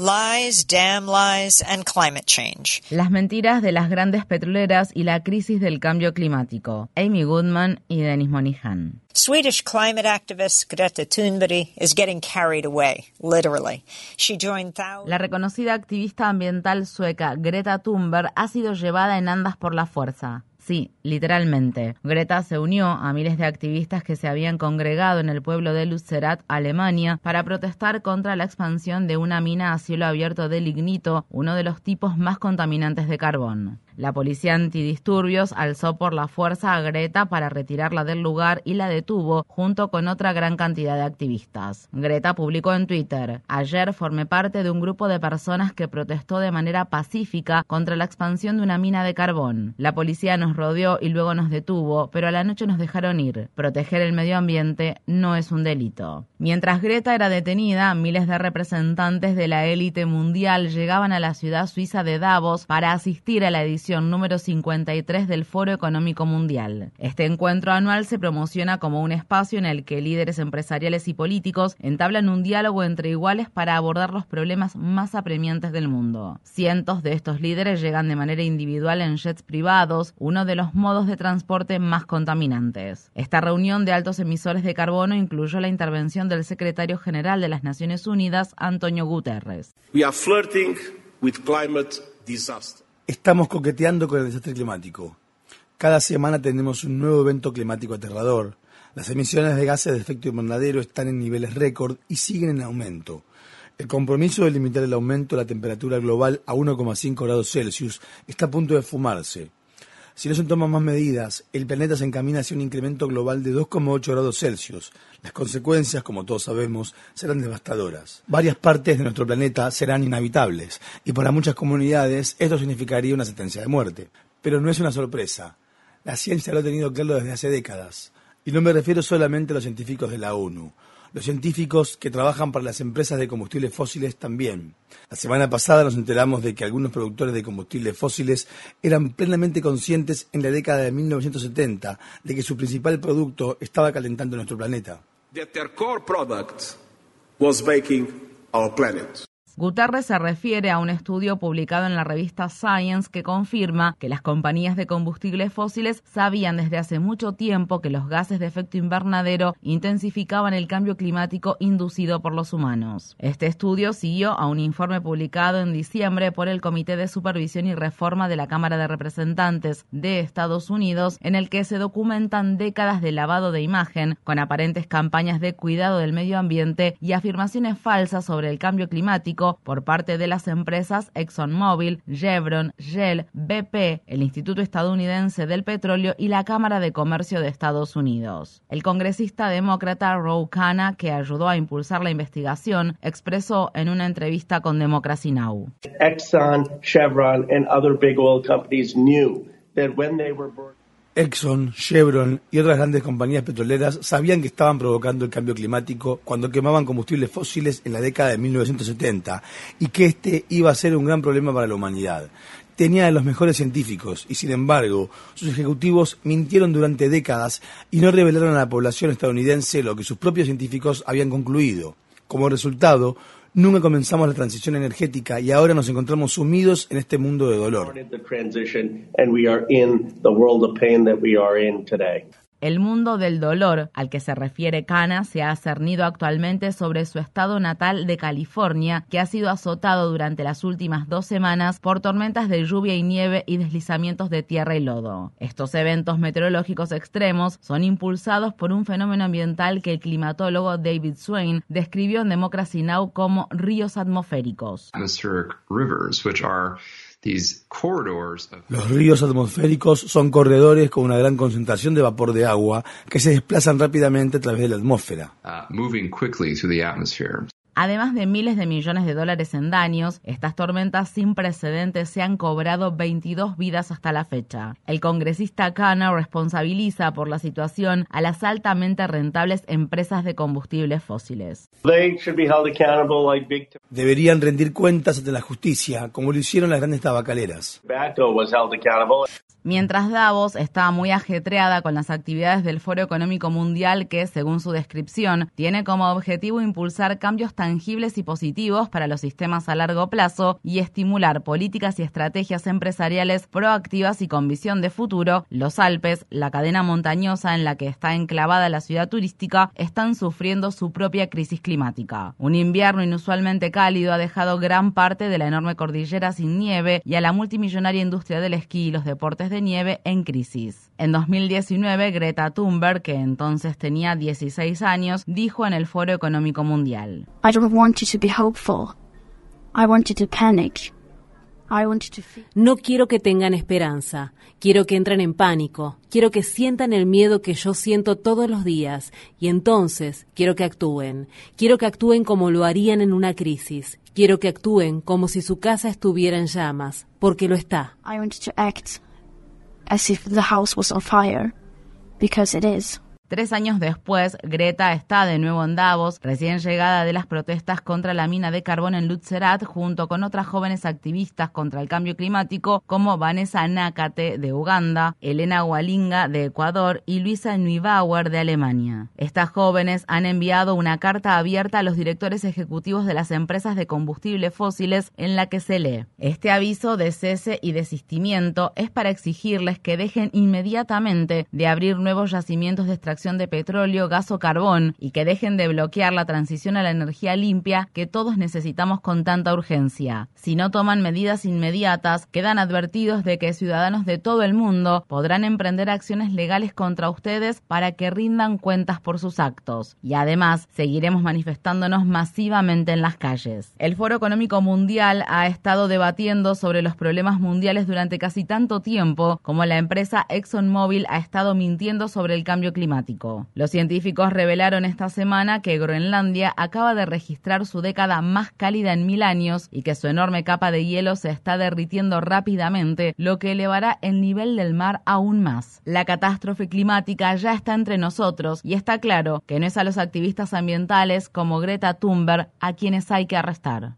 Lies, damn lies, and climate change. Las mentiras de las grandes petroleras y la crisis del cambio climático. Amy Goodman y Denis Monihan. Swedish climate activist Greta Thunberg is getting carried away, literally. She joined. La reconocida activista ambiental sueca Greta Thunberg ha sido llevada en andas por la fuerza. Sí, literalmente. Greta se unió a miles de activistas que se habían congregado en el pueblo de Lützerath, Alemania, para protestar contra la expansión de una mina a cielo abierto de lignito, uno de los tipos más contaminantes de carbón. La policía antidisturbios alzó por la fuerza a Greta para retirarla del lugar y la detuvo junto con otra gran cantidad de activistas. Greta publicó en Twitter, ayer formé parte de un grupo de personas que protestó de manera pacífica contra la expansión de una mina de carbón. La policía nos rodeó y luego nos detuvo, pero a la noche nos dejaron ir. Proteger el medio ambiente no es un delito. Mientras Greta era detenida, miles de representantes de la élite mundial llegaban a la ciudad suiza de Davos para asistir a la edición número 53 del Foro Económico Mundial. Este encuentro anual se promociona como un espacio en el que líderes empresariales y políticos entablan un diálogo entre iguales para abordar los problemas más apremiantes del mundo. Cientos de estos líderes llegan de manera individual en jets privados, uno de los modos de transporte más contaminantes. Esta reunión de altos emisores de carbono incluyó la intervención del secretario general de las Naciones Unidas, Antonio Guterres. We are flirting with climate disaster. Estamos coqueteando con el desastre climático. Cada semana tenemos un nuevo evento climático aterrador. Las emisiones de gases de efecto invernadero están en niveles récord y siguen en aumento. El compromiso de limitar el aumento de la temperatura global a 1,5 grados Celsius está a punto de fumarse. Si no se toman más medidas, el planeta se encamina hacia un incremento global de 2,8 grados Celsius. Las consecuencias, como todos sabemos, serán devastadoras. Varias partes de nuestro planeta serán inhabitables y para muchas comunidades esto significaría una sentencia de muerte. Pero no es una sorpresa. La ciencia lo ha tenido claro desde hace décadas. Y no me refiero solamente a los científicos de la ONU. Los científicos que trabajan para las empresas de combustibles fósiles también. La semana pasada nos enteramos de que algunos productores de combustibles fósiles eran plenamente conscientes en la década de 1970 de que su principal producto estaba calentando nuestro planeta. Guterres se refiere a un estudio publicado en la revista Science que confirma que las compañías de combustibles fósiles sabían desde hace mucho tiempo que los gases de efecto invernadero intensificaban el cambio climático inducido por los humanos. Este estudio siguió a un informe publicado en diciembre por el Comité de Supervisión y Reforma de la Cámara de Representantes de Estados Unidos, en el que se documentan décadas de lavado de imagen con aparentes campañas de cuidado del medio ambiente y afirmaciones falsas sobre el cambio climático por parte de las empresas ExxonMobil, Chevron, Shell, BP, el Instituto Estadounidense del Petróleo y la Cámara de Comercio de Estados Unidos. El congresista demócrata Roe Khanna, que ayudó a impulsar la investigación, expresó en una entrevista con Democracy Now! Exxon, Chevron, and other big oil companies knew that when they were Exxon, Chevron y otras grandes compañías petroleras sabían que estaban provocando el cambio climático cuando quemaban combustibles fósiles en la década de 1970 y que este iba a ser un gran problema para la humanidad. Tenía de los mejores científicos y, sin embargo, sus ejecutivos mintieron durante décadas y no revelaron a la población estadounidense lo que sus propios científicos habían concluido. Como resultado, Nunca comenzamos la transición energética y ahora nos encontramos sumidos en este mundo de dolor. El mundo del dolor al que se refiere Cana se ha cernido actualmente sobre su estado natal de California, que ha sido azotado durante las últimas dos semanas por tormentas de lluvia y nieve y deslizamientos de tierra y lodo. Estos eventos meteorológicos extremos son impulsados por un fenómeno ambiental que el climatólogo David Swain describió en Democracy Now! como ríos atmosféricos. Los ríos atmosféricos son corredores con una gran concentración de vapor de agua que se desplazan rápidamente a través de la atmósfera. Además de miles de millones de dólares en daños, estas tormentas sin precedentes se han cobrado 22 vidas hasta la fecha. El congresista Khanna responsabiliza por la situación a las altamente rentables empresas de combustibles fósiles. Deberían rendir cuentas ante la justicia, como lo hicieron las grandes tabacaleras. Mientras Davos está muy ajetreada con las actividades del Foro Económico Mundial que, según su descripción, tiene como objetivo impulsar cambios tan tangibles y positivos para los sistemas a largo plazo y estimular políticas y estrategias empresariales proactivas y con visión de futuro, los Alpes, la cadena montañosa en la que está enclavada la ciudad turística, están sufriendo su propia crisis climática. Un invierno inusualmente cálido ha dejado gran parte de la enorme cordillera sin nieve y a la multimillonaria industria del esquí y los deportes de nieve en crisis. En 2019, Greta Thunberg, que entonces tenía 16 años, dijo en el Foro Económico Mundial. Don't want you to be hopeful. I want you to panic. No quiero que tengan esperanza, quiero que entren en pánico, quiero que sientan el miedo que yo siento todos los días y entonces quiero que actúen, quiero que actúen como lo harían en una crisis, quiero que actúen como si su casa estuviera en llamas, porque lo está. I want to act as if the house was on fire, because it is. Tres años después, Greta está de nuevo en Davos, recién llegada de las protestas contra la mina de carbón en Lutzerat, junto con otras jóvenes activistas contra el cambio climático como Vanessa Nakate de Uganda, Elena Walinga de Ecuador y Luisa Neubauer de Alemania. Estas jóvenes han enviado una carta abierta a los directores ejecutivos de las empresas de combustibles fósiles en la que se lee. Este aviso de cese y desistimiento es para exigirles que dejen inmediatamente de abrir nuevos yacimientos de extracción de petróleo, gas o carbón y que dejen de bloquear la transición a la energía limpia que todos necesitamos con tanta urgencia. Si no toman medidas inmediatas, quedan advertidos de que ciudadanos de todo el mundo podrán emprender acciones legales contra ustedes para que rindan cuentas por sus actos. Y además, seguiremos manifestándonos masivamente en las calles. El Foro Económico Mundial ha estado debatiendo sobre los problemas mundiales durante casi tanto tiempo como la empresa ExxonMobil ha estado mintiendo sobre el cambio Los científicos revelaron esta semana que Groenlandia acaba de registrar su década más cálida en mil años y que su enorme capa de hielo se está derritiendo rápidamente, lo que elevará el nivel del mar aún más. La catástrofe climática ya está entre nosotros y está claro que no es a los activistas ambientales como Greta Thunberg a quienes hay que arrestar.